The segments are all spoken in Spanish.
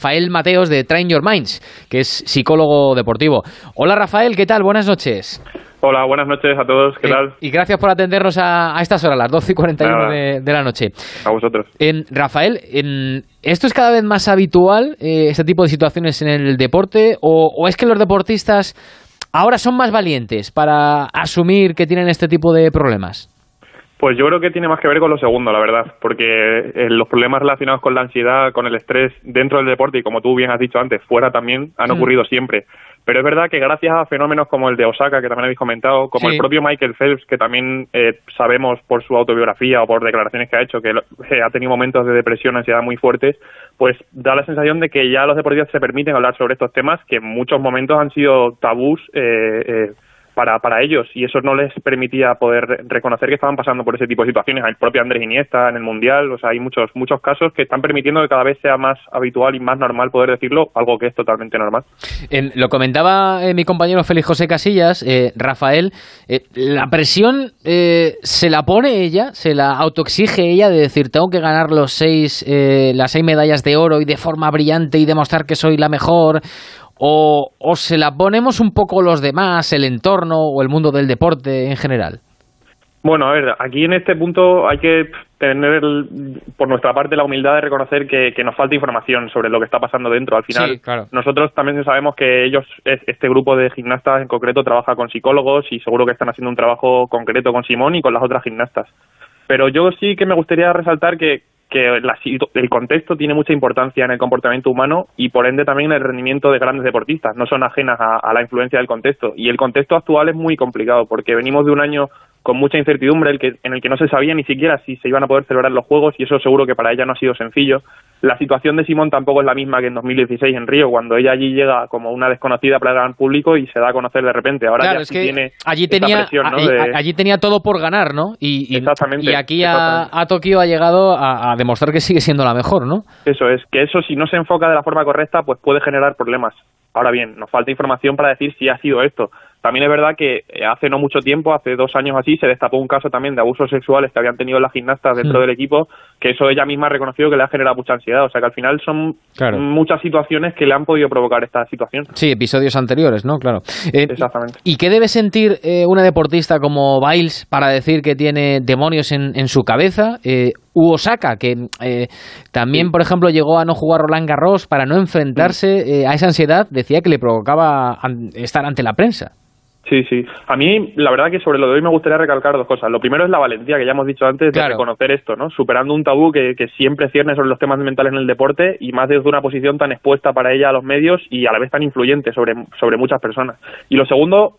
Rafael Mateos de Train Your Minds, que es psicólogo deportivo. Hola Rafael, ¿qué tal? Buenas noches. Hola, buenas noches a todos, ¿qué Eh, tal? y gracias por atendernos a, a estas horas, las 12 y 41 Nada. de, de la noche. A vosotros. En, Rafael, en, ¿esto es cada vez más habitual, eh, este tipo de situaciones en el deporte? O, ¿O es que los deportistas ahora son más valientes para asumir que tienen este tipo de problemas? Pues yo creo que tiene más que ver con lo segundo, la verdad, porque eh, los problemas relacionados con la ansiedad, con el estrés dentro del deporte y como tú bien has dicho antes, fuera también han Mm. ocurrido siempre. Pero es verdad que gracias a fenómenos como el de Osaka, que también habéis comentado, como Sí. el propio Michael Phelps, que también eh, sabemos por su autobiografía o por declaraciones que ha hecho que eh, ha tenido momentos de depresión, ansiedad muy fuertes, pues da la sensación de que ya los deportistas se permiten hablar sobre estos temas que en muchos momentos han sido tabús eh, eh, para, para ellos y eso no les permitía poder re- reconocer que estaban pasando por ese tipo de situaciones. El propio Andrés Iniesta en el Mundial, o sea, hay muchos muchos casos que están permitiendo que cada vez sea más habitual y más normal poder decirlo, algo que es totalmente normal. En- lo comentaba eh, mi compañero Félix José Casillas, eh, Rafael, eh, la presión eh, se la pone ella, se la autoexige ella de decir tengo que ganar los seis, eh, las seis medallas de oro y de forma brillante y demostrar que soy la mejor, o, o se la ponemos un poco los demás, el entorno o el mundo del deporte en general. Bueno, a ver, aquí en este punto hay que tener por nuestra parte la humildad de reconocer que, que nos falta información sobre lo que está pasando dentro. Al final, Sí, claro. nosotros también sabemos que ellos, es- este grupo de gimnastas en concreto, trabaja con psicólogos y seguro que están haciendo un trabajo concreto con Simón y con las otras gimnastas. Pero yo sí que me gustaría resaltar que, que la el contexto tiene mucha importancia en el comportamiento humano y por ende también en el rendimiento de grandes deportistas. No son ajenas a, a la influencia del contexto. Y el contexto actual es muy complicado porque venimos de un año con mucha incertidumbre el que, en el que no se sabía ni siquiera si se iban a poder celebrar los Juegos y eso seguro que para ella no ha sido sencillo. La situación de Simón tampoco es la misma que en 2016 en Río, cuando ella allí llega como una desconocida para el gran público y se da a conocer de repente. Ahora claro, ya es sí que tiene allí tenía, presión, ¿no? allí, de- allí tenía todo por ganar, ¿no? Y, y- Exactamente, y aquí a, exactamente. a Tokio ha llegado a, a demostrar que sigue siendo la mejor, ¿no? Eso es, que eso si no se enfoca de la forma correcta, pues puede generar problemas. Ahora bien, nos falta información para decir si ha sido esto. También es verdad que eh, hace no mucho tiempo, hace dos años así, se destapó un caso también de abusos sexuales que habían tenido las gimnastas dentro del equipo, que eso ella misma ha reconocido que le ha generado mucha ansiedad. O sea que al final son Claro. muchas situaciones que le han podido provocar esta situación. Sí, episodios anteriores, ¿no? Claro. Eh, Exactamente. ¿Y qué debe sentir eh, una deportista como Biles para decir que tiene demonios en, en su cabeza? Eh, u Osaka, que eh, también, por ejemplo, llegó a no jugar Roland Garros para no enfrentarse eh, a esa ansiedad, decía que le provocaba estar ante la prensa. Sí, sí. A mí, la verdad que sobre lo de hoy me gustaría recalcar dos cosas. Lo primero es la valentía, que ya hemos dicho antes, de reconocer esto, ¿no? Superando un tabú que, que siempre cierne sobre los temas mentales en el deporte y más desde una posición tan expuesta para ella a los medios y a la vez tan influyente sobre, sobre muchas personas. Y lo segundo,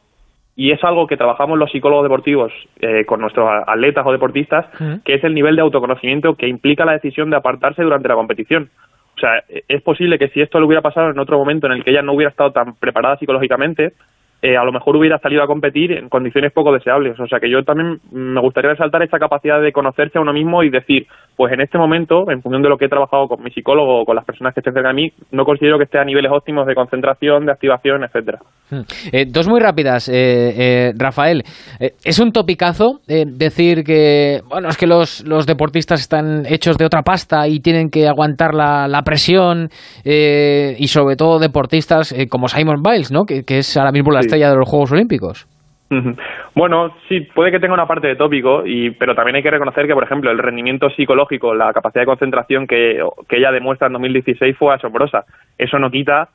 y es algo que trabajamos los psicólogos deportivos eh, con nuestros atletas o deportistas, que es el nivel de autoconocimiento que implica la decisión de apartarse durante la competición. O sea, e- es posible que si esto le hubiera pasado en otro momento en el que ella no hubiera estado tan preparada psicológicamente, eh, a lo mejor hubiera salido a competir en condiciones poco deseables. O sea que yo también me gustaría resaltar esta capacidad de conocerse a uno mismo y decir, pues en este momento, en función de lo que he trabajado con mi psicólogo o con las personas que estén cerca de mí, no considero que esté a niveles óptimos de concentración, de activación, etcétera. Mm. Eh, dos muy rápidas, eh, eh, Rafael. Es un topicazo decir que, bueno, es que los, los deportistas están hechos de otra pasta y tienen que aguantar la, la presión y sobre todo deportistas como Simon Biles, ¿no? Que, que es ahora mismo la Sí. Estrella de los Juegos Olímpicos. Bueno, sí, puede que tenga una parte de tópico, y, pero también hay que reconocer que, por ejemplo, el rendimiento psicológico, la capacidad de concentración que, que ella demuestra en 2016 fue asombrosa. Eso no quita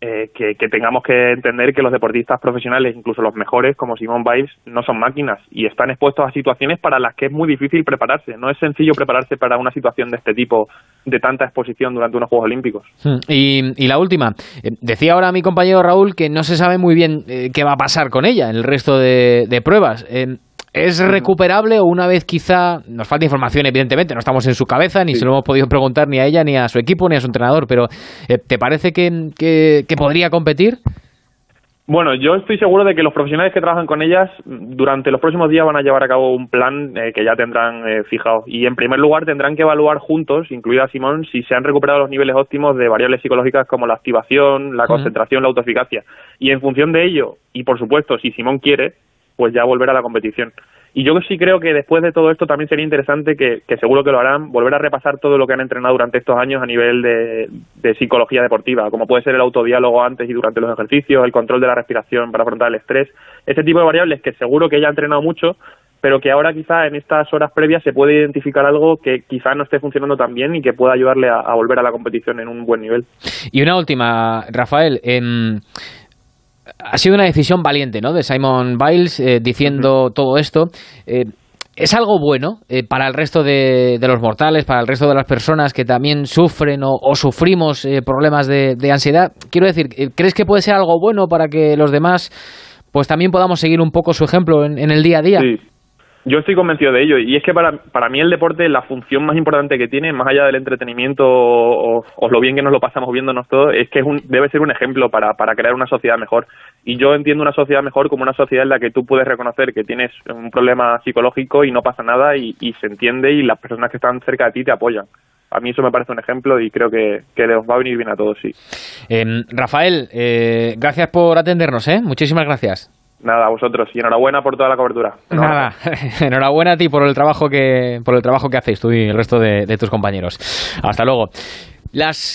eh, que, que tengamos que entender que los deportistas profesionales, incluso los mejores, como Simone Biles, no son máquinas y están expuestos a situaciones para las que es muy difícil prepararse. No es sencillo prepararse para una situación de este tipo, de tanta exposición durante unos Juegos Olímpicos. Mm. Y, la última, eh, decía ahora mi compañero Raúl que no se sabe muy bien eh, qué va a pasar con ella en el resto de, de pruebas. Eh, ¿Es recuperable o una vez quizá, nos falta información evidentemente, no estamos en su cabeza, ni Sí. se lo hemos podido preguntar ni a ella, ni a su equipo, ni a su entrenador, pero eh, ¿te parece que, que- que podría competir? Bueno, yo estoy seguro de que los profesionales que trabajan con ellas durante los próximos días van a llevar a cabo un plan eh, que ya tendrán eh, fijado. Y en primer lugar tendrán que evaluar juntos, incluida Simón, si se han recuperado los niveles óptimos de variables psicológicas como la activación, la concentración, la autoeficacia. Y en función de ello, y por supuesto, si Simón quiere, pues ya volver a la competición. Y yo sí creo que después de todo esto también sería interesante que, que seguro que lo harán, volver a repasar todo lo que han entrenado durante estos años a nivel de, de psicología deportiva, como puede ser el autodiálogo antes y durante los ejercicios, el control de la respiración para afrontar el estrés, ese tipo de variables que seguro que ella ha entrenado mucho, pero que ahora quizá en estas horas previas se puede identificar algo que quizá no esté funcionando tan bien y que pueda ayudarle a, a volver a la competición en un buen nivel. Y una última, Rafael. Eh, ha sido una decisión valiente, ¿no? De Simon Biles eh, diciendo todo esto. Eh, ¿Es algo bueno eh, para el resto de, de, los mortales, para el resto de las personas que también sufren o, o sufrimos problemas de, de, ansiedad? Quiero decir, ¿crees que puede ser algo bueno para que los demás pues también podamos seguir un poco su ejemplo en, en el día a día? Sí. Yo estoy convencido de ello y es que para, para mí el deporte, la función más importante que tiene, más allá del entretenimiento o, lo bien que nos lo pasamos viéndonos todos, es que es un, debe ser un ejemplo para, para crear una sociedad mejor. Y yo entiendo una sociedad mejor como una sociedad en la que tú puedes reconocer que tienes un problema psicológico y no pasa nada y, se entiende y las personas que están cerca de ti te apoyan a mí eso me parece un ejemplo y creo que, que va a venir bien a todos, sí. Eh, Rafael, eh, gracias por atendernos, ¿eh? Muchísimas gracias. Nada, a vosotros y enhorabuena por toda la cobertura. Nada, enhorabuena a ti por el trabajo que por el trabajo que hacéis tú y el resto de, de tus compañeros. Hasta luego. Las